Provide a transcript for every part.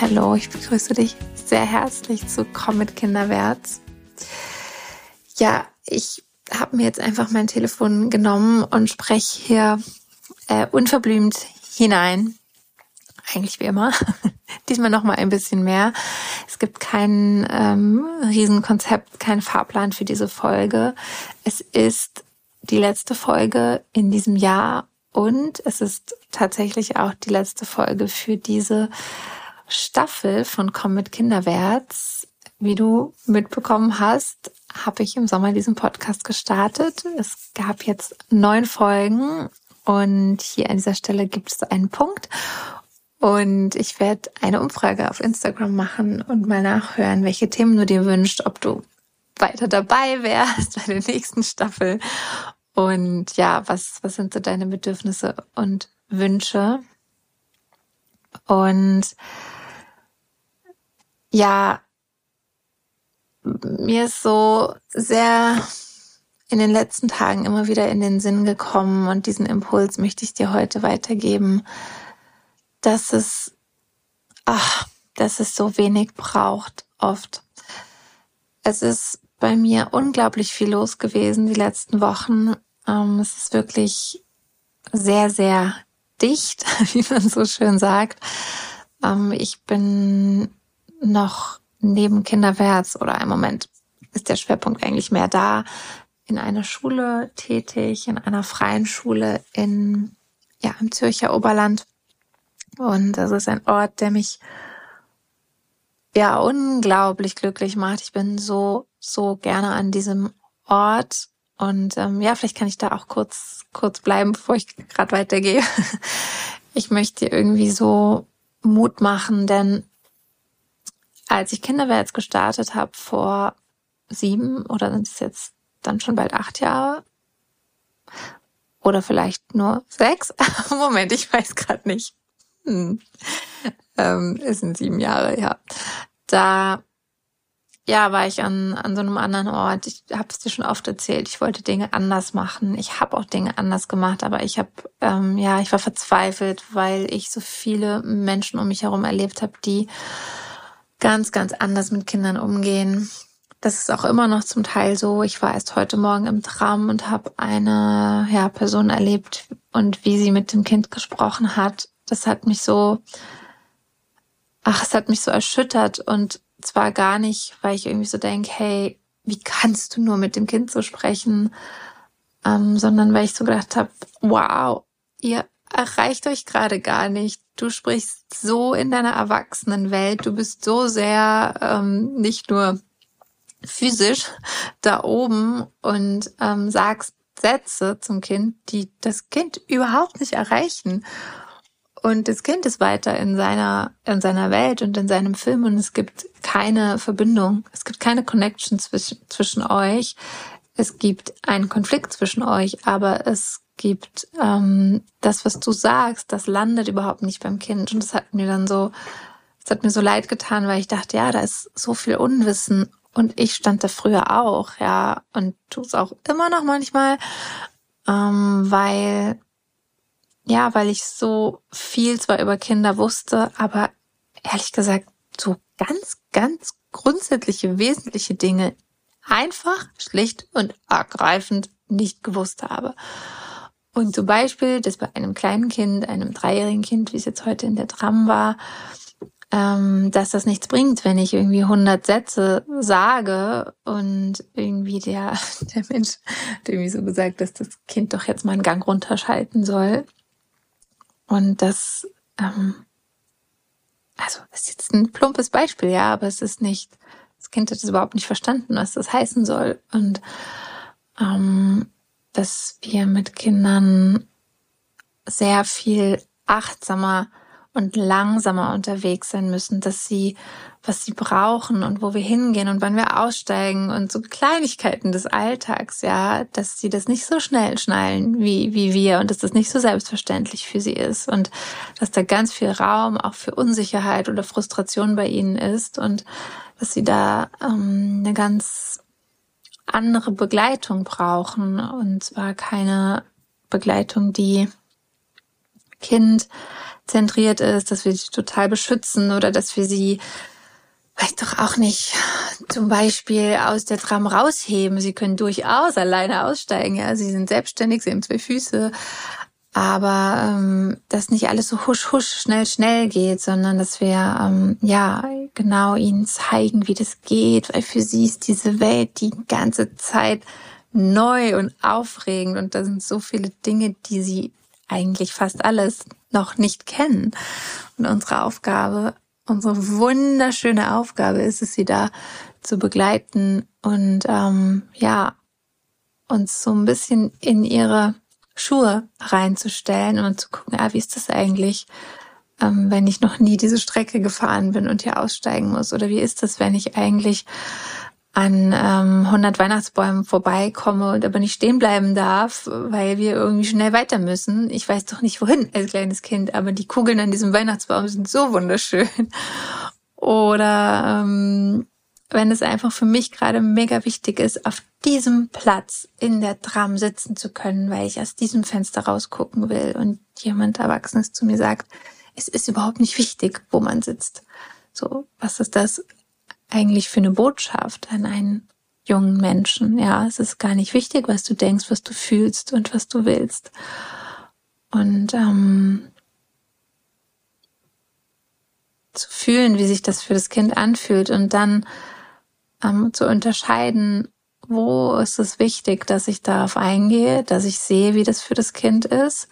Hallo, ich begrüße dich sehr herzlich zu Komm mit Kinderwärts. Ja, ich habe mir jetzt einfach mein Telefon genommen und spreche hier äh, unverblümt hinein. Eigentlich wie immer. Diesmal noch mal ein bisschen mehr. Es gibt kein ähm, Riesenkonzept, kein Fahrplan für diese Folge. Es ist die letzte Folge in diesem Jahr und es ist tatsächlich auch die letzte Folge für diese Staffel von Komm mit Kinderwärts. Wie du mitbekommen hast, habe ich im Sommer diesen Podcast gestartet. Es gab jetzt neun Folgen und hier an dieser Stelle gibt es einen Punkt. Und ich werde eine Umfrage auf Instagram machen und mal nachhören, welche Themen du dir wünschst, ob du weiter dabei wärst bei der nächsten Staffel. Und ja, was, was sind so deine Bedürfnisse und Wünsche? Und ja, mir ist so sehr in den letzten Tagen immer wieder in den Sinn gekommen und diesen Impuls möchte ich dir heute weitergeben, dass es, ach, dass es so wenig braucht oft. Es ist bei mir unglaublich viel los gewesen die letzten Wochen. Ähm, es ist wirklich sehr, sehr dicht, wie man so schön sagt. Ähm, ich bin noch neben Kinderwärts oder im Moment ist der Schwerpunkt eigentlich mehr da, in einer Schule tätig, in einer freien Schule in, ja, im Zürcher Oberland. Und das ist ein Ort, der mich ja unglaublich glücklich macht. Ich bin so, so gerne an diesem Ort. Und ähm, ja, vielleicht kann ich da auch kurz, kurz bleiben, bevor ich gerade weitergehe. Ich möchte irgendwie so Mut machen, denn als ich Kinderwärts gestartet habe vor sieben oder sind es jetzt dann schon bald acht Jahre oder vielleicht nur sechs. Moment, ich weiß gerade nicht. Hm. Ähm, es sind sieben Jahre, ja. Da ja, war ich an, an so einem anderen Ort. Ich habe es dir schon oft erzählt. Ich wollte Dinge anders machen. Ich habe auch Dinge anders gemacht, aber ich habe, ähm, ja, ich war verzweifelt, weil ich so viele Menschen um mich herum erlebt habe, die ganz, ganz anders mit Kindern umgehen. Das ist auch immer noch zum Teil so. Ich war erst heute Morgen im Tram und habe eine ja, Person erlebt und wie sie mit dem Kind gesprochen hat. Das hat mich so, ach, es hat mich so erschüttert und zwar gar nicht, weil ich irgendwie so denke, hey, wie kannst du nur mit dem Kind so sprechen, ähm, sondern weil ich so gedacht habe, wow, ihr erreicht euch gerade gar nicht. Du sprichst so in deiner Erwachsenenwelt, du bist so sehr ähm, nicht nur physisch da oben und ähm, sagst Sätze zum Kind, die das Kind überhaupt nicht erreichen. Und das Kind ist weiter in seiner, in seiner Welt und in seinem Film und es gibt keine Verbindung. Es gibt keine Connection zwischen, zwischen euch. Es gibt einen Konflikt zwischen euch, aber es gibt ähm, das, was du sagst, das landet überhaupt nicht beim Kind. Und das hat mir dann so, das hat mir so leid getan, weil ich dachte, ja, da ist so viel Unwissen. Und ich stand da früher auch, ja, und tu es auch immer noch manchmal, ähm, weil, ja, weil ich so viel zwar über Kinder wusste, aber ehrlich gesagt, so ganz, ganz grundsätzliche, wesentliche Dinge einfach, schlicht und ergreifend nicht gewusst habe. Und zum Beispiel, dass bei einem kleinen Kind, einem dreijährigen Kind, wie es jetzt heute in der Tram war, ähm, dass das nichts bringt, wenn ich irgendwie 100 Sätze sage und irgendwie der, der Mensch hat irgendwie so gesagt, dass das Kind doch jetzt mal einen Gang runterschalten soll. Und das, ähm, also ist jetzt ein plumpes Beispiel, ja, aber es ist nicht, das Kind hat es überhaupt nicht verstanden, was das heißen soll. Und ähm, dass wir mit Kindern sehr viel achtsamer und langsamer unterwegs sein müssen, dass sie, was sie brauchen und wo wir hingehen und wann wir aussteigen und so Kleinigkeiten des Alltags, ja, dass sie das nicht so schnell schnallen wie, wie wir und dass das nicht so selbstverständlich für sie ist und dass da ganz viel Raum auch für Unsicherheit oder Frustration bei ihnen ist und dass sie da ähm, eine ganz andere Begleitung brauchen. Und zwar keine Begleitung, die Kind zentriert ist, dass wir sie total beschützen oder dass wir sie vielleicht doch auch nicht zum Beispiel aus der Tram rausheben. Sie können durchaus alleine aussteigen. Ja, sie sind selbstständig, sie haben zwei Füße. Aber ähm, dass nicht alles so husch husch schnell schnell geht, sondern dass wir ähm, ja genau ihnen zeigen, wie das geht, weil für sie ist diese Welt die ganze Zeit neu und aufregend und da sind so viele Dinge, die sie eigentlich fast alles noch nicht kennen. Und unsere Aufgabe, unsere wunderschöne Aufgabe ist es, sie da zu begleiten und ähm, ja, uns so ein bisschen in ihre Schuhe reinzustellen und zu gucken, ah, wie ist das eigentlich, ähm, wenn ich noch nie diese Strecke gefahren bin und hier aussteigen muss? Oder wie ist das, wenn ich eigentlich an ähm, 100 Weihnachtsbäumen vorbeikomme und aber nicht stehen bleiben darf, weil wir irgendwie schnell weiter müssen. Ich weiß doch nicht wohin als kleines Kind, aber die Kugeln an diesem Weihnachtsbaum sind so wunderschön. Oder ähm, wenn es einfach für mich gerade mega wichtig ist, auf diesem Platz in der Tram sitzen zu können, weil ich aus diesem Fenster rausgucken will und jemand Erwachsenes zu mir sagt, es ist überhaupt nicht wichtig, wo man sitzt. So, was ist das eigentlich für eine Botschaft an einen jungen Menschen? Ja, es ist gar nicht wichtig, was du denkst, was du fühlst und was du willst. Und ähm, zu fühlen, wie sich das für das Kind anfühlt und dann ähm, zu unterscheiden, wo ist es wichtig, dass ich darauf eingehe, dass ich sehe, wie das für das Kind ist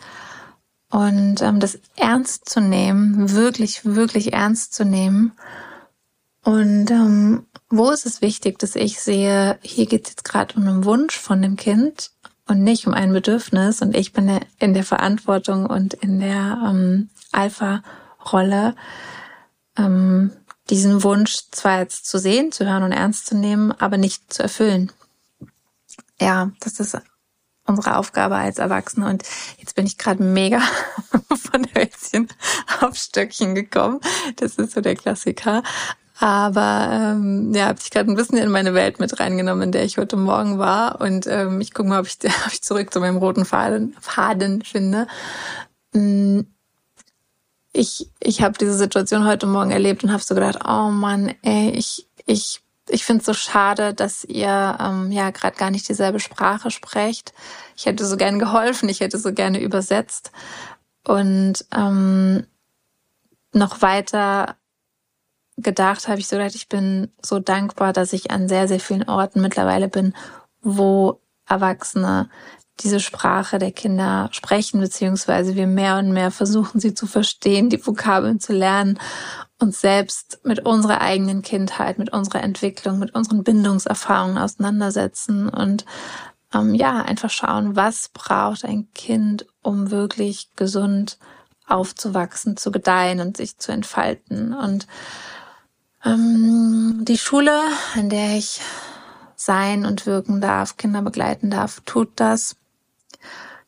und ähm, das ernst zu nehmen, wirklich, wirklich ernst zu nehmen. Und ähm, wo ist es wichtig, dass ich sehe, hier geht es jetzt gerade um einen Wunsch von dem Kind und nicht um ein Bedürfnis und ich bin in der Verantwortung und in der ähm, Alpha-Rolle. Ähm, diesen Wunsch zwar jetzt zu sehen, zu hören und ernst zu nehmen, aber nicht zu erfüllen. Ja, das ist unsere Aufgabe als Erwachsene. Und jetzt bin ich gerade mega von Hölzchen auf Stöckchen gekommen. Das ist so der Klassiker. Aber ähm, ja, habe ich gerade ein bisschen in meine Welt mit reingenommen, in der ich heute Morgen war. Und ähm, ich gucke mal, ob ich, ob ich zurück zu meinem roten Faden, Faden finde. Mm, ich, ich habe diese Situation heute Morgen erlebt und habe so gedacht, oh Mann, ey, ich, ich, ich finde es so schade, dass ihr ähm, ja gerade gar nicht dieselbe Sprache sprecht. Ich hätte so gern geholfen, ich hätte so gerne übersetzt und ähm, noch weiter gedacht habe ich so gedacht, ich bin so dankbar, dass ich an sehr, sehr vielen Orten mittlerweile bin, wo Erwachsene diese Sprache der Kinder sprechen, beziehungsweise wir mehr und mehr versuchen, sie zu verstehen, die Vokabeln zu lernen, uns selbst mit unserer eigenen Kindheit, mit unserer Entwicklung, mit unseren Bindungserfahrungen auseinandersetzen und ähm, ja, einfach schauen, was braucht ein Kind, um wirklich gesund aufzuwachsen, zu gedeihen und sich zu entfalten. Und ähm, die Schule, in der ich sein und wirken darf, Kinder begleiten darf, tut das.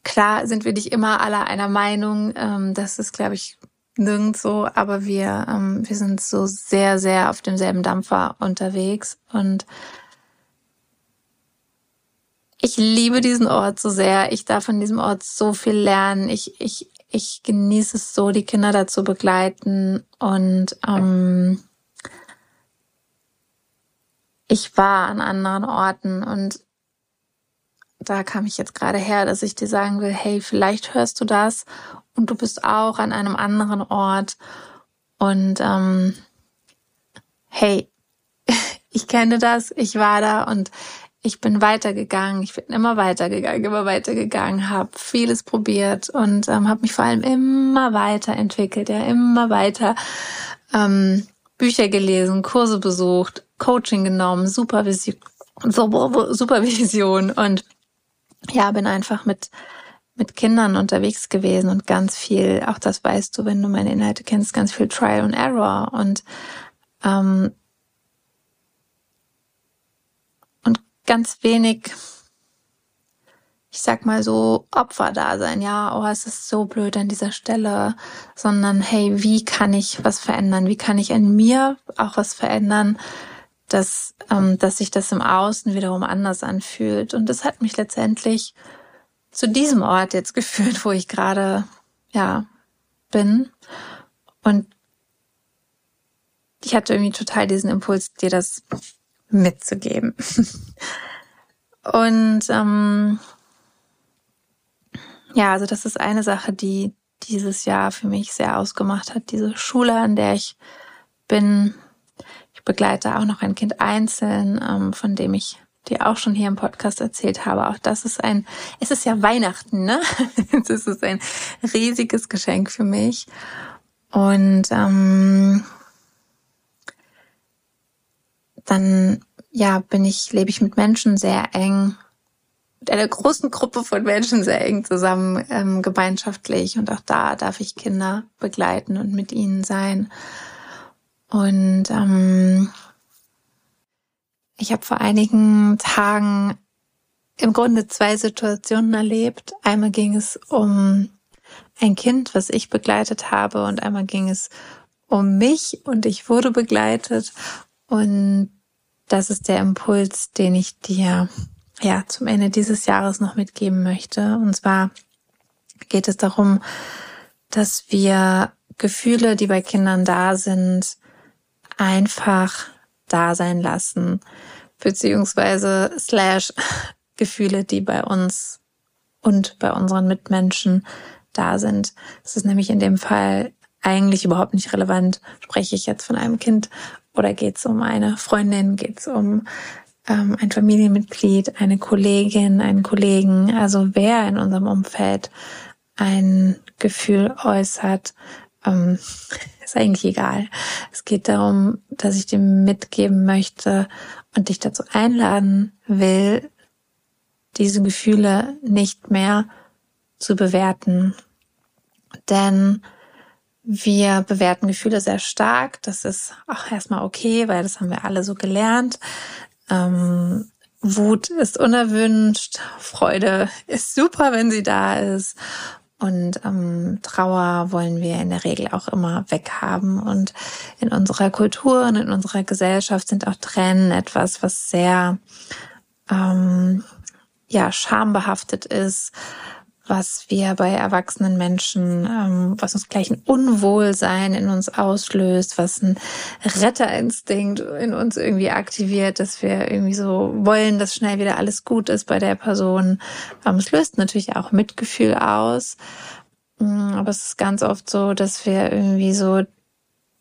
Klar sind wir nicht immer alle einer Meinung. Ähm, das ist, glaube ich, nirgends so, aber wir, ähm, wir sind so sehr, sehr auf demselben Dampfer unterwegs und ich liebe diesen Ort so sehr. Ich darf an diesem Ort so viel lernen. Ich, ich, ich genieße es so, die Kinder dazu begleiten und ähm, ich war an anderen Orten und da kam ich jetzt gerade her, dass ich dir sagen will, hey, vielleicht hörst du das und du bist auch an einem anderen Ort und ähm, hey, ich kenne das, ich war da und ich bin weitergegangen, ich bin immer weitergegangen, immer weitergegangen, habe vieles probiert und ähm, habe mich vor allem immer weiterentwickelt, ja, immer weiter ähm, Bücher gelesen, Kurse besucht, Coaching genommen, Supervision, Supervision und ja, bin einfach mit mit Kindern unterwegs gewesen und ganz viel, auch das weißt du, wenn du meine Inhalte kennst, ganz viel Trial and Error und ähm, und ganz wenig, ich sag mal so Opfer da sein, ja, oh, es ist so blöd an dieser Stelle, sondern hey, wie kann ich was verändern? Wie kann ich in mir auch was verändern? Dass, ähm, dass sich das im Außen wiederum anders anfühlt. Und das hat mich letztendlich zu diesem Ort jetzt geführt, wo ich gerade, ja, bin. Und ich hatte irgendwie total diesen Impuls, dir das mitzugeben. Und ähm, ja, also das ist eine Sache, die dieses Jahr für mich sehr ausgemacht hat. Diese Schule, an der ich bin. Begleite auch noch ein Kind einzeln, ähm, von dem ich dir auch schon hier im Podcast erzählt habe. Auch das ist ein, es ist ja Weihnachten, ne? es ist ein riesiges Geschenk für mich. Und ähm, dann ja bin ich, lebe ich mit Menschen sehr eng, mit einer großen Gruppe von Menschen sehr eng zusammen ähm, gemeinschaftlich. Und auch da darf ich Kinder begleiten und mit ihnen sein. Und ähm, ich habe vor einigen Tagen im Grunde zwei Situationen erlebt. Einmal ging es um ein Kind, was ich begleitet habe, und einmal ging es um mich und ich wurde begleitet. Und das ist der Impuls, den ich dir ja zum Ende dieses Jahres noch mitgeben möchte. Und zwar geht es darum, dass wir Gefühle, die bei Kindern da sind, einfach da sein lassen, beziehungsweise slash Gefühle, die bei uns und bei unseren Mitmenschen da sind. Es ist nämlich in dem Fall eigentlich überhaupt nicht relevant, spreche ich jetzt von einem Kind oder geht es um eine Freundin, geht es um ähm, ein Familienmitglied, eine Kollegin, einen Kollegen, also wer in unserem Umfeld ein Gefühl äußert, ähm, ist eigentlich egal. Es geht darum, dass ich dir mitgeben möchte und dich dazu einladen will, diese Gefühle nicht mehr zu bewerten. Denn wir bewerten Gefühle sehr stark. Das ist auch erstmal okay, weil das haben wir alle so gelernt. Ähm, Wut ist unerwünscht, Freude ist super, wenn sie da ist. Und ähm, Trauer wollen wir in der Regel auch immer weghaben. Und in unserer Kultur und in unserer Gesellschaft sind auch Tränen etwas, was sehr ähm, ja schambehaftet ist, was wir bei erwachsenen Menschen, ähm, was uns gleich ein Unwohlsein in uns auslöst, was ein Retterinstinkt in uns irgendwie aktiviert, dass wir irgendwie so wollen, dass schnell wieder alles gut ist bei der Person. Ähm, es löst natürlich auch Mitgefühl aus, mm, aber es ist ganz oft so, dass wir irgendwie so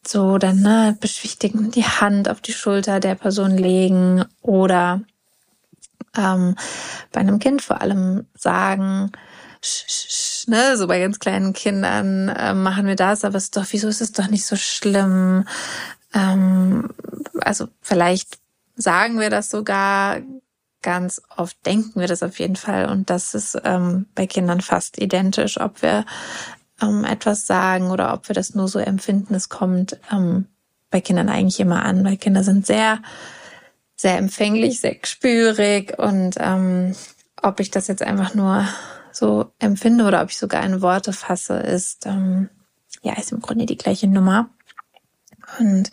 so dann ne, beschwichtigen, die Hand auf die Schulter der Person legen oder ähm, bei einem Kind vor allem sagen, ne, so bei ganz kleinen Kindern äh, machen wir das, aber es ist doch, wieso ist es doch nicht so schlimm? Ähm, also vielleicht sagen wir das sogar, ganz oft denken wir das auf jeden Fall und das ist ähm, bei Kindern fast identisch, ob wir ähm, etwas sagen oder ob wir das nur so empfinden. Es kommt ähm, bei Kindern eigentlich immer an, weil Kinder sind sehr, sehr empfänglich, sehr spürig und ähm, ob ich das jetzt einfach nur so empfinde oder ob ich sogar in Worte fasse, ist ähm, ja ist im Grunde die gleiche Nummer. Und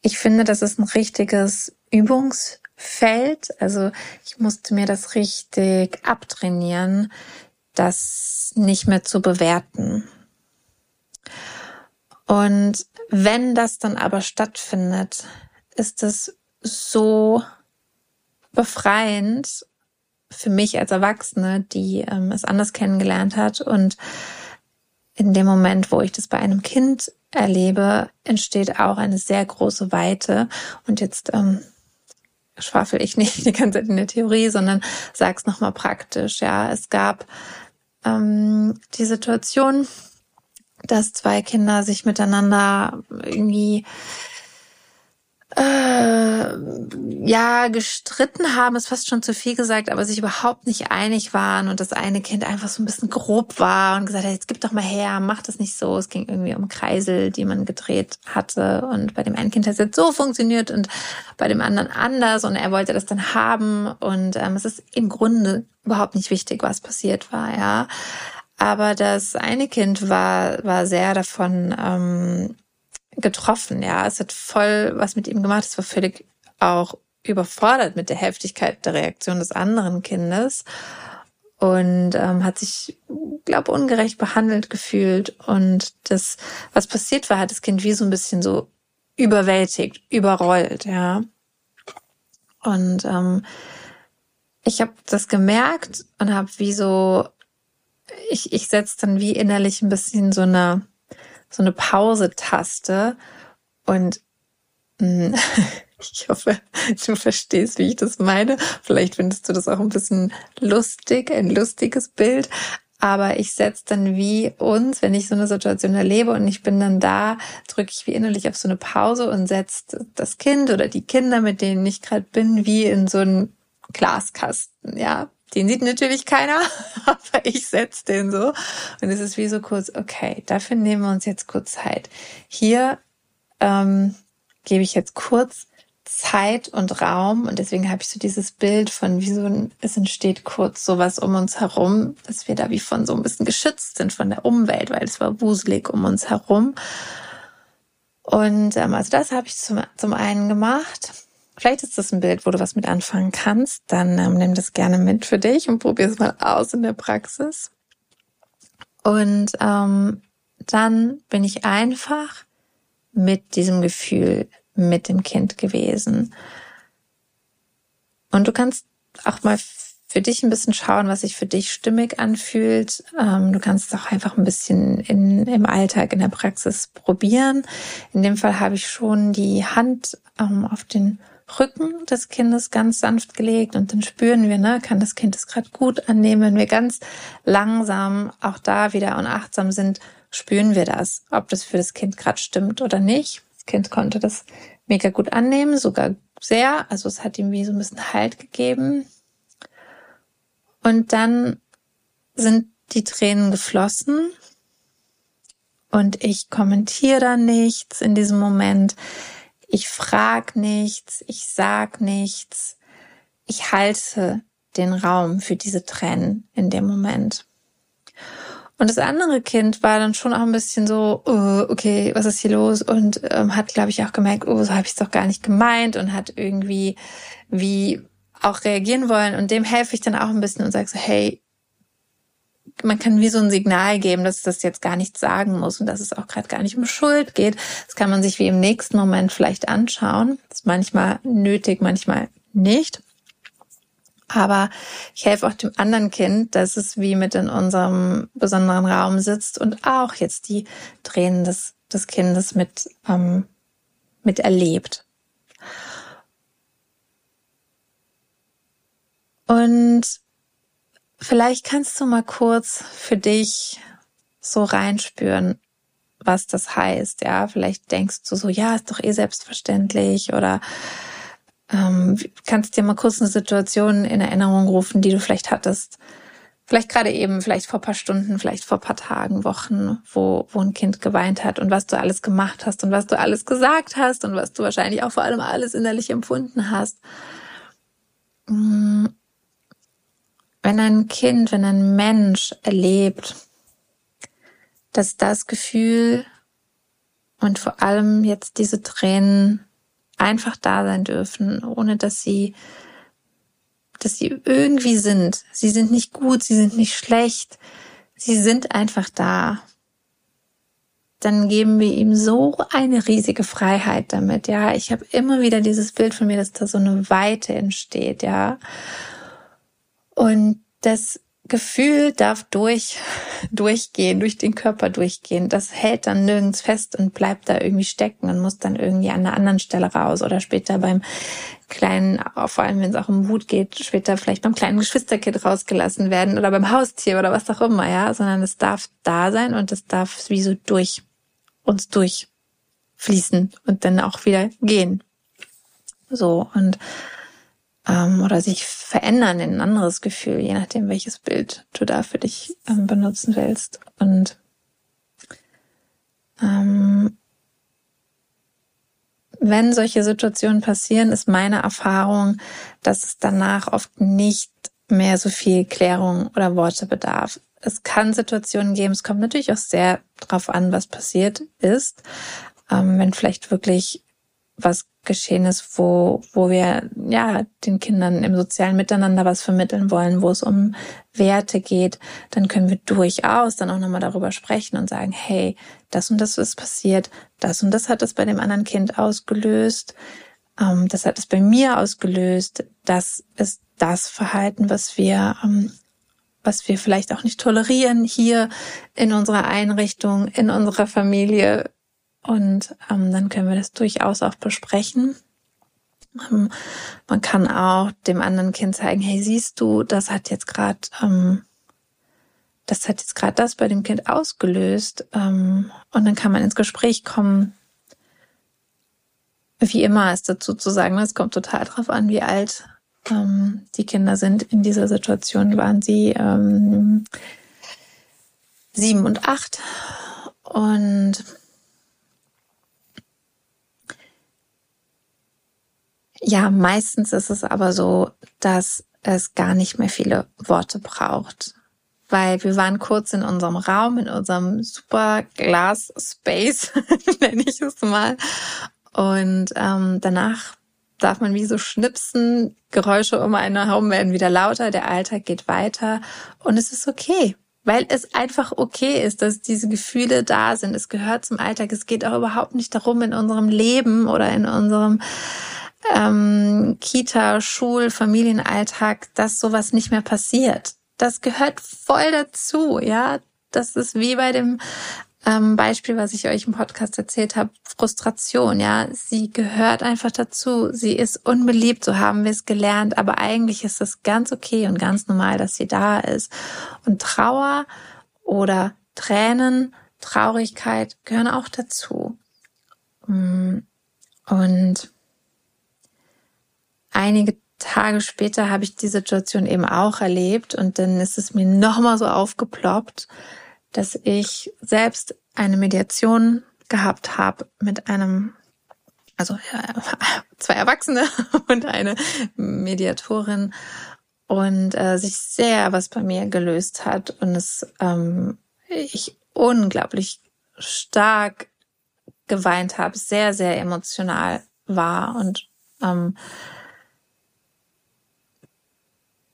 ich finde, das ist ein richtiges Übungsfeld. Also ich musste mir das richtig abtrainieren, das nicht mehr zu bewerten. Und wenn das dann aber stattfindet, ist es so befreiend für mich als Erwachsene, die ähm, es anders kennengelernt hat. Und in dem Moment, wo ich das bei einem Kind erlebe, entsteht auch eine sehr große Weite. Und jetzt ähm, schwafel ich nicht die ganze Zeit in der Theorie, sondern sag's nochmal praktisch. Ja, es gab ähm, die Situation, dass zwei Kinder sich miteinander irgendwie äh, ja, gestritten haben, ist fast schon zu viel gesagt, aber sich überhaupt nicht einig waren und das eine Kind einfach so ein bisschen grob war und gesagt hat, jetzt gib doch mal her, mach das nicht so. Es ging irgendwie um Kreisel, die man gedreht hatte und bei dem einen Kind hat es jetzt so funktioniert und bei dem anderen anders und er wollte das dann haben und ähm, es ist im Grunde überhaupt nicht wichtig, was passiert war, ja. Aber das eine Kind war, war sehr davon ähm, getroffen, ja. Es hat voll was mit ihm gemacht. Es war völlig auch überfordert mit der Heftigkeit der Reaktion des anderen Kindes. und ähm, hat sich, glaube ungerecht behandelt gefühlt. Und das, was passiert war, hat das Kind wie so ein bisschen so überwältigt, überrollt, ja. Und ähm, ich habe das gemerkt und habe wie so, ich, ich setze dann wie innerlich ein bisschen so eine, so eine Pause-Taste und mh, mm, Ich hoffe, du verstehst, wie ich das meine. Vielleicht findest du das auch ein bisschen lustig, ein lustiges Bild. Aber ich setze dann wie uns, wenn ich so eine Situation erlebe und ich bin dann da, drücke ich wie innerlich auf so eine Pause und setze das Kind oder die Kinder, mit denen ich gerade bin, wie in so einen Glaskasten. Ja, den sieht natürlich keiner, aber ich setze den so. Und es ist wie so kurz, okay, dafür nehmen wir uns jetzt kurz Zeit. Hier ähm, gebe ich jetzt kurz Zeit und Raum und deswegen habe ich so dieses Bild von wie so ein, es entsteht kurz sowas um uns herum, dass wir da wie von so ein bisschen geschützt sind von der Umwelt, weil es war wuselig um uns herum. Und ähm, also das habe ich zum, zum einen gemacht. Vielleicht ist das ein Bild, wo du was mit anfangen kannst. Dann ähm, nimm das gerne mit für dich und probier es mal aus in der Praxis. Und ähm, dann bin ich einfach mit diesem Gefühl mit dem Kind gewesen. Und du kannst auch mal für dich ein bisschen schauen, was sich für dich stimmig anfühlt. Ähm, du kannst auch einfach ein bisschen in, im Alltag, in der Praxis probieren. In dem Fall habe ich schon die Hand ähm, auf den Rücken des Kindes ganz sanft gelegt und dann spüren wir, ne, kann das Kind es gerade gut annehmen. Wenn wir ganz langsam auch da wieder unachtsam sind, spüren wir das, ob das für das Kind gerade stimmt oder nicht. Das Kind konnte das mega gut annehmen, sogar sehr. Also es hat ihm wie so ein bisschen Halt gegeben. Und dann sind die Tränen geflossen und ich kommentiere da nichts in diesem Moment. Ich frag nichts, ich sag nichts. Ich halte den Raum für diese Tränen in dem Moment. Und das andere Kind war dann schon auch ein bisschen so, oh, okay, was ist hier los? Und ähm, hat, glaube ich, auch gemerkt, oh, so habe ich es doch gar nicht gemeint und hat irgendwie wie auch reagieren wollen. Und dem helfe ich dann auch ein bisschen und sage so, hey, man kann wie so ein Signal geben, dass das jetzt gar nichts sagen muss und dass es auch gerade gar nicht um Schuld geht. Das kann man sich wie im nächsten Moment vielleicht anschauen. Das ist manchmal nötig, manchmal nicht. Aber ich helfe auch dem anderen Kind, dass es wie mit in unserem besonderen Raum sitzt und auch jetzt die Tränen des, des Kindes mit, ähm, mit erlebt. Und vielleicht kannst du mal kurz für dich so reinspüren, was das heißt. Ja, vielleicht denkst du so, ja, ist doch eh selbstverständlich oder ähm, kannst dir mal kurz eine Situation in Erinnerung rufen, die du vielleicht hattest. Vielleicht gerade eben, vielleicht vor paar Stunden, vielleicht vor paar Tagen, Wochen, wo, wo ein Kind geweint hat und was du alles gemacht hast und was du alles gesagt hast und was du wahrscheinlich auch vor allem alles innerlich empfunden hast. Mm. Wenn ein Kind, wenn ein Mensch erlebt, dass das Gefühl und vor allem jetzt diese Tränen einfach da sein dürfen, ohne dass sie, dass sie irgendwie sind. Sie sind nicht gut, sie sind nicht schlecht, sie sind einfach da. Dann geben wir ihm so eine riesige Freiheit damit, ja. Ich habe immer wieder dieses Bild von mir, dass da so eine Weite entsteht, ja. Und das Gefühl darf durch, durchgehen, durch den Körper durchgehen. Das hält dann nirgends fest und bleibt da irgendwie stecken und muss dann irgendwie an einer anderen Stelle raus oder später beim kleinen, vor allem wenn es auch um Wut geht, später vielleicht beim kleinen Geschwisterkind rausgelassen werden oder beim Haustier oder was auch immer, ja, sondern es darf da sein und es darf wie so durch uns durchfließen und dann auch wieder gehen. So und ähm, oder sich verändern in ein anderes Gefühl, je nachdem, welches Bild du da für dich ähm, benutzen willst. Und ähm, wenn solche Situationen passieren, ist meine Erfahrung, dass es danach oft nicht mehr so viel Klärung oder Worte bedarf. Es kann Situationen geben, es kommt natürlich auch sehr drauf an, was passiert ist. Ähm, wenn vielleicht wirklich was geschehen ist, wo, wo wir ja den Kindern im sozialen Miteinander was vermitteln wollen, wo es um Werte geht, dann können wir durchaus dann auch nochmal darüber sprechen und sagen, hey, das und das ist passiert, das und das hat es bei dem anderen Kind ausgelöst, ähm, das hat es bei mir ausgelöst, das ist das Verhalten, was wir, ähm, was wir vielleicht auch nicht tolerieren hier in unserer Einrichtung, in unserer Familie, und ähm, dann können wir das durchaus auch besprechen. Ähm, man kann auch dem anderen Kind zeigen, hey, siehst du, das hat jetzt gerade, ähm, das hat jetzt gerade das bei dem Kind ausgelöst. Ähm, und dann kann man ins Gespräch kommen. Wie immer ist dazu zu sagen, es kommt total drauf an, wie alt ähm, die Kinder sind. In dieser Situation waren sie ähm, sieben und acht. Und Ja, meistens ist es aber so, dass es gar nicht mehr viele Worte braucht. Weil wir waren kurz in unserem Raum, in unserem super Glas Space, nenne ich es mal. Und ähm, danach darf man wie so schnipsen, Geräusche um einen herum werden wieder lauter, der Alltag geht weiter und es ist okay, weil es einfach okay ist, dass diese Gefühle da sind. Es gehört zum Alltag. Es geht auch überhaupt nicht darum, in unserem Leben oder in unserem ähm, Kita, Schul, Familienalltag, dass sowas nicht mehr passiert. Das gehört voll dazu, ja. Das ist wie bei dem ähm, Beispiel, was ich euch im Podcast erzählt habe, Frustration, ja. Sie gehört einfach dazu. Sie ist unbeliebt, so haben wir es gelernt, aber eigentlich ist es ganz okay und ganz normal, dass sie da ist. Und Trauer oder Tränen, Traurigkeit gehören auch dazu. Mm. Und einige Tage später habe ich die Situation eben auch erlebt und dann ist es mir nochmal so aufgeploppt, dass ich selbst eine Mediation gehabt habe mit einem, also zwei Erwachsene und eine Mediatorin und äh, sich sehr was bei mir gelöst hat und es ähm, ich unglaublich stark geweint habe, sehr, sehr emotional war und ähm,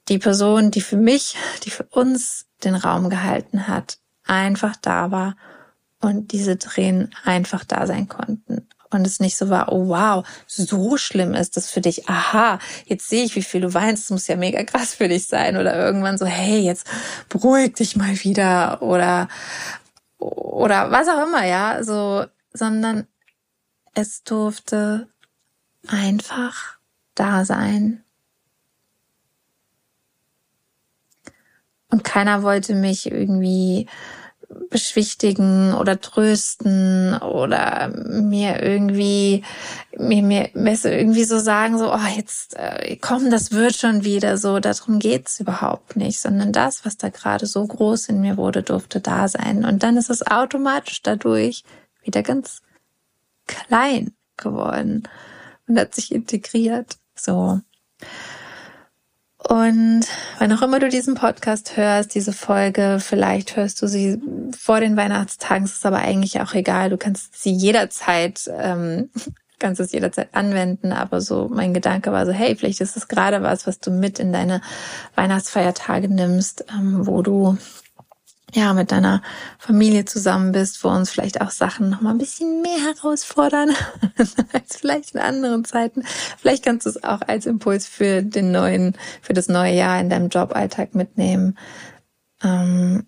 die Person, die für mich, die für uns den Raum gehalten hat, einfach da war und diese Tränen einfach da sein konnten. Und es nicht so war, oh wow, so schlimm ist das für dich. Aha, jetzt sehe ich, wie viel du weinst. Das muss ja mega krass für dich sein. Oder irgendwann so, hey, jetzt beruhig dich mal wieder. Oder, oder was auch immer, ja. So, sondern es durfte einfach da sein. Und keiner wollte mich irgendwie beschwichtigen oder trösten oder mir irgendwie mir mir irgendwie so sagen so oh jetzt äh, komm das wird schon wieder so. Darum geht's überhaupt nicht sondern das was da gerade so groß in mir wurde durfte da sein. Und dann ist es automatisch dadurch wieder ganz klein geworden und hat sich integriert. So und wann auch immer du diesen Podcast hörst, diese Folge, vielleicht hörst du sie vor den Weihnachtstagen, ist aber eigentlich auch egal. Du kannst sie jederzeit, ähm, kannst es jederzeit anwenden. Aber so mein Gedanke war so, hey, vielleicht ist es gerade was, was du mit in deine Weihnachtsfeiertage nimmst, ähm, wo du ja, mit deiner Familie zusammen bist, wo uns vielleicht auch Sachen noch mal ein bisschen mehr herausfordern als vielleicht in anderen Zeiten. Vielleicht kannst du es auch als Impuls für den neuen, für das neue Jahr in deinem Joballtag mitnehmen. Ähm,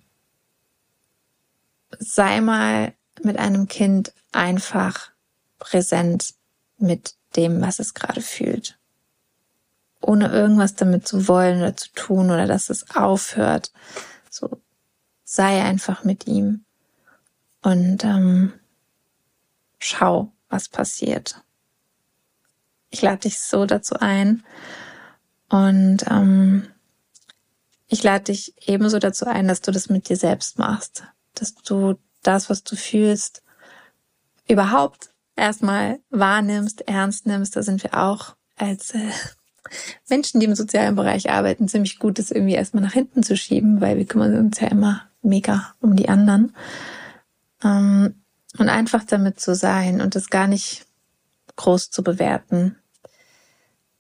sei mal mit einem Kind einfach präsent mit dem, was es gerade fühlt. Ohne irgendwas damit zu wollen oder zu tun oder dass es aufhört. So sei einfach mit ihm und ähm, schau, was passiert. Ich lade dich so dazu ein und ähm, ich lade dich ebenso dazu ein, dass du das mit dir selbst machst, dass du das, was du fühlst, überhaupt erstmal wahrnimmst, ernst nimmst. Da sind wir auch als äh, Menschen, die im sozialen Bereich arbeiten, ziemlich gut, das irgendwie erstmal nach hinten zu schieben, weil wir kümmern uns ja immer mega um die anderen. Ähm, und einfach damit zu sein und es gar nicht groß zu bewerten.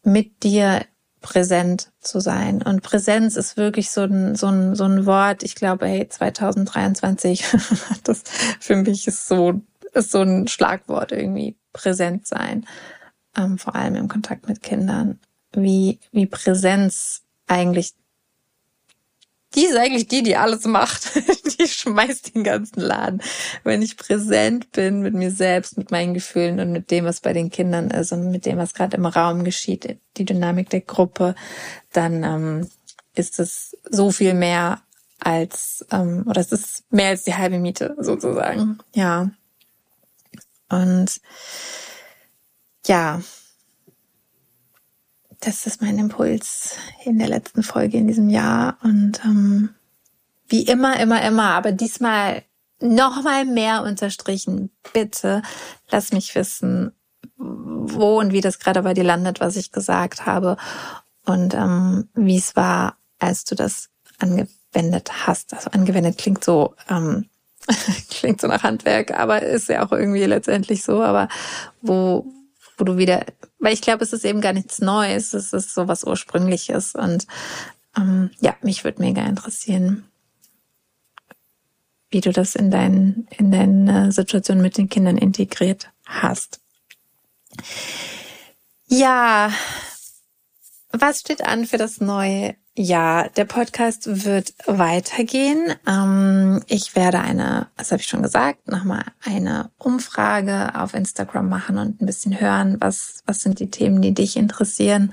Mit dir präsent zu sein. Und Präsenz ist wirklich so ein, so ein, so ein Wort. Ich glaube, hey, 2023, das für mich ist so, ist so ein Schlagwort irgendwie. Präsent sein. Ähm, vor allem im Kontakt mit Kindern. Wie, wie Präsenz eigentlich die ist eigentlich die, die alles macht. die schmeißt den ganzen Laden. Wenn ich präsent bin mit mir selbst, mit meinen Gefühlen und mit dem, was bei den Kindern ist und mit dem, was gerade im Raum geschieht, die Dynamik der Gruppe, dann ähm, ist es so viel mehr als, ähm, oder es ist mehr als die halbe Miete sozusagen. Ja. Und ja, das ist mein Impuls in der letzten Folge in diesem Jahr. Und ähm, wie immer, immer, immer, aber diesmal noch mal mehr unterstrichen. Bitte lass mich wissen, wo und wie das gerade bei dir landet, was ich gesagt habe und ähm, wie es war, als du das angewendet hast. Also angewendet klingt so ähm, klingt so nach Handwerk, aber ist ja auch irgendwie letztendlich so. Aber wo wo du wieder, weil ich glaube, es ist eben gar nichts Neues, es ist so was Ursprüngliches und ähm, ja, mich würde mega interessieren, wie du das in deinen in deine Situation mit den Kindern integriert hast. Ja, was steht an für das neue ja, der Podcast wird weitergehen. Ähm, ich werde eine, das habe ich schon gesagt, nochmal eine Umfrage auf Instagram machen und ein bisschen hören, was, was sind die Themen, die dich interessieren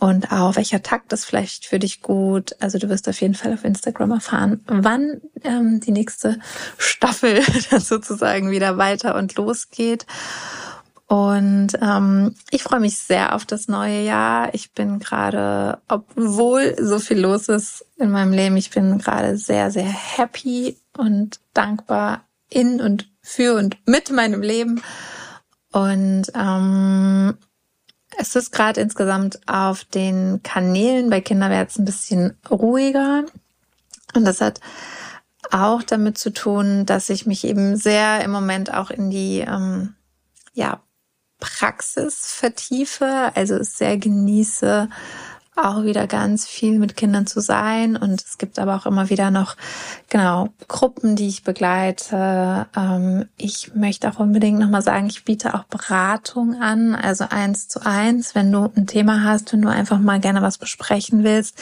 und auch welcher Takt ist vielleicht für dich gut. Also du wirst auf jeden Fall auf Instagram erfahren, wann ähm, die nächste Staffel sozusagen wieder weiter und losgeht. Und ähm, ich freue mich sehr auf das neue Jahr. Ich bin gerade, obwohl so viel los ist in meinem Leben, ich bin gerade sehr, sehr happy und dankbar in und für und mit meinem Leben. Und ähm, es ist gerade insgesamt auf den Kanälen bei Kinderwärts ein bisschen ruhiger. Und das hat auch damit zu tun, dass ich mich eben sehr im Moment auch in die ähm, ja, Praxis vertiefe, also es sehr genieße, auch wieder ganz viel mit Kindern zu sein. Und es gibt aber auch immer wieder noch, genau, Gruppen, die ich begleite. Ähm, ich möchte auch unbedingt nochmal sagen, ich biete auch Beratung an, also eins zu eins. Wenn du ein Thema hast, wenn du einfach mal gerne was besprechen willst,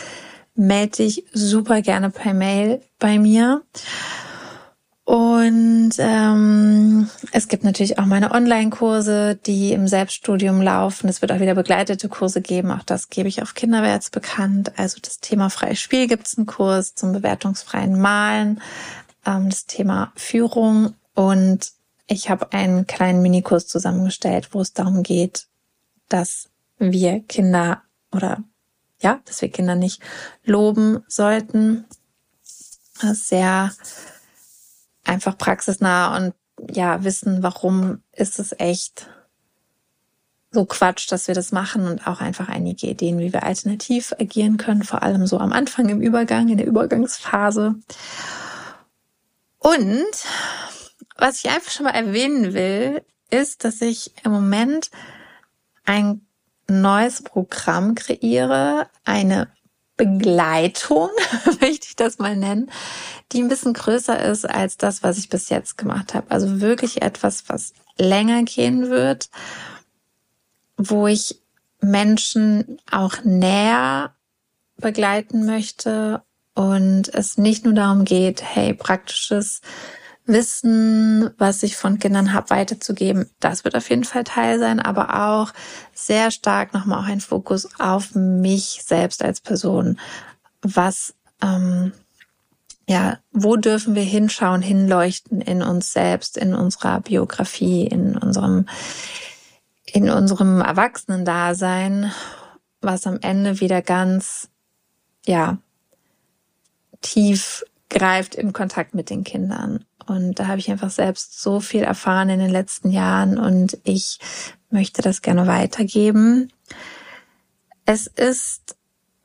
melde dich super gerne per Mail bei mir. Und ähm, es gibt natürlich auch meine Online-Kurse, die im Selbststudium laufen. Es wird auch wieder begleitete Kurse geben. Auch das gebe ich auf Kinderwärts bekannt. Also das Thema freies Spiel gibt es einen Kurs zum bewertungsfreien Malen, ähm, das Thema Führung und ich habe einen kleinen Minikurs zusammengestellt, wo es darum geht, dass wir Kinder oder ja, dass wir Kinder nicht loben sollten. Sehr einfach praxisnah und ja, wissen, warum ist es echt so Quatsch, dass wir das machen und auch einfach einige Ideen, wie wir alternativ agieren können, vor allem so am Anfang im Übergang, in der Übergangsphase. Und was ich einfach schon mal erwähnen will, ist, dass ich im Moment ein neues Programm kreiere, eine Begleitung, möchte ich das mal nennen, die ein bisschen größer ist als das, was ich bis jetzt gemacht habe. Also wirklich etwas, was länger gehen wird, wo ich Menschen auch näher begleiten möchte und es nicht nur darum geht, hey, praktisches Wissen, was ich von Kindern habe, weiterzugeben. Das wird auf jeden Fall Teil sein, aber auch sehr stark nochmal auch ein Fokus auf mich selbst als Person. Was, ähm, ja, wo dürfen wir hinschauen, hinleuchten in uns selbst, in unserer Biografie, in unserem, in unserem Erwachsenen-Dasein, was am Ende wieder ganz, ja, tief greift im Kontakt mit den Kindern. Und da habe ich einfach selbst so viel erfahren in den letzten Jahren und ich möchte das gerne weitergeben. Es ist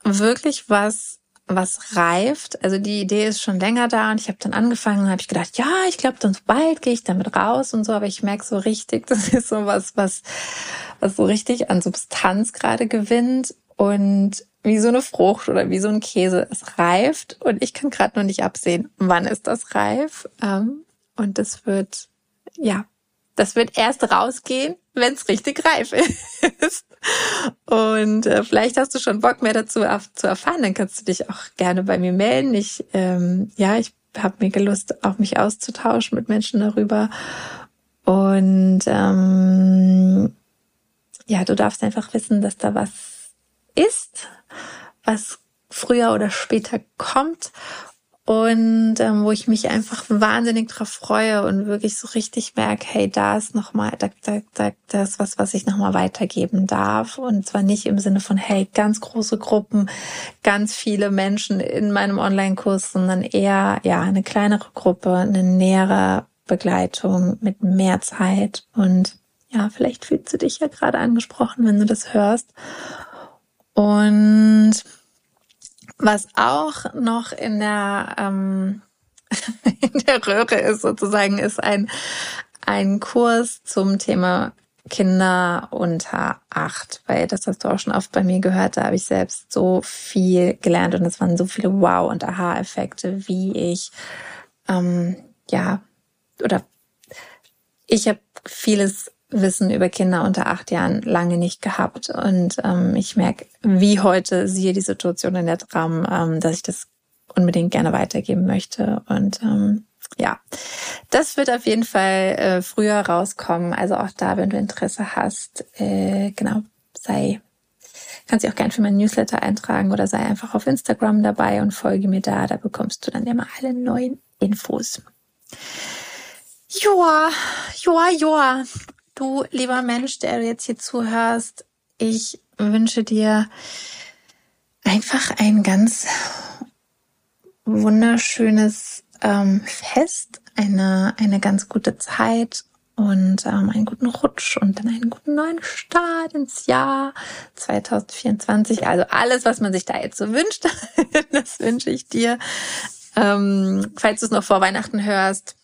wirklich was was reift. Also die Idee ist schon länger da und ich habe dann angefangen und habe ich gedacht, ja, ich glaube, dann bald gehe ich damit raus und so, aber ich merke so richtig, das ist so was, was, was so richtig an Substanz gerade gewinnt und wie so eine Frucht oder wie so ein Käse. Es reift und ich kann gerade noch nicht absehen, wann ist das reif. Ähm, und das wird, ja, das wird erst rausgehen, wenn es richtig reif ist. Und äh, vielleicht hast du schon Bock mehr dazu zu erfahren, dann kannst du dich auch gerne bei mir melden. Ich, ähm, ja, ich habe mir gelust, auch mich auszutauschen mit Menschen darüber. Und ähm, ja, du darfst einfach wissen, dass da was ist, was früher oder später kommt und ähm, wo ich mich einfach wahnsinnig drauf freue und wirklich so richtig merke, hey, da ist nochmal, da, da, da, das ist was, was ich nochmal weitergeben darf. Und zwar nicht im Sinne von, hey, ganz große Gruppen, ganz viele Menschen in meinem Online-Kurs, sondern eher, ja, eine kleinere Gruppe, eine nähere Begleitung mit mehr Zeit. Und ja, vielleicht fühlst du dich ja gerade angesprochen, wenn du das hörst. Und was auch noch in der, ähm, in der Röhre ist sozusagen, ist ein, ein Kurs zum Thema Kinder unter acht, weil das hast du auch schon oft bei mir gehört, da habe ich selbst so viel gelernt und es waren so viele Wow- und Aha-Effekte, wie ich, ähm, ja, oder ich habe vieles Wissen über Kinder unter acht Jahren lange nicht gehabt. Und ähm, ich merke, wie heute siehe die Situation in der Tram, ähm, dass ich das unbedingt gerne weitergeben möchte. Und ähm, ja, das wird auf jeden Fall äh, früher rauskommen. Also auch da, wenn du Interesse hast, äh, genau, sei, kannst dich auch gerne für meinen Newsletter eintragen oder sei einfach auf Instagram dabei und folge mir da. Da bekommst du dann immer alle neuen Infos. Joa, joa, joa. Du, lieber Mensch, der du jetzt hier zuhörst, ich wünsche dir einfach ein ganz wunderschönes ähm, Fest, eine, eine ganz gute Zeit und ähm, einen guten Rutsch und dann einen guten neuen Start ins Jahr 2024. Also alles, was man sich da jetzt so wünscht, das wünsche ich dir. Ähm, falls du es noch vor Weihnachten hörst,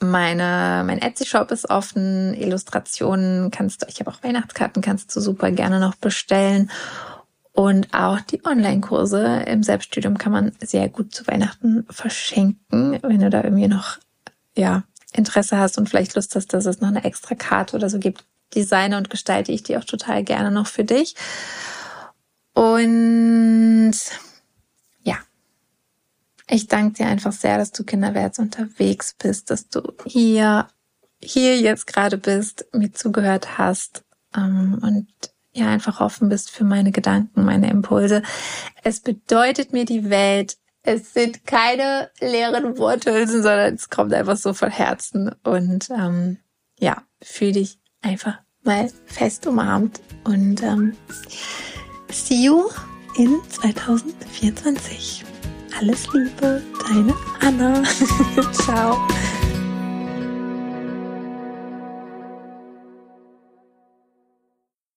meine, mein Etsy-Shop ist offen, Illustrationen kannst du, ich habe auch Weihnachtskarten, kannst du super gerne noch bestellen. Und auch die Online-Kurse im Selbststudium kann man sehr gut zu Weihnachten verschenken, wenn du da irgendwie noch, ja, Interesse hast und vielleicht Lust hast, dass es noch eine extra Karte oder so gibt. Designe und gestalte ich die auch total gerne noch für dich. Und ich danke dir einfach sehr, dass du Kinderwärts unterwegs bist, dass du hier, hier jetzt gerade bist, mir zugehört hast ähm, und ja einfach offen bist für meine Gedanken, meine Impulse. Es bedeutet mir die Welt. Es sind keine leeren Worthülsen, sondern es kommt einfach so von Herzen. Und ähm, ja, fühle dich einfach mal fest umarmt. Und ähm, see you in 2024. Alles Liebe, deine Anna. Ciao.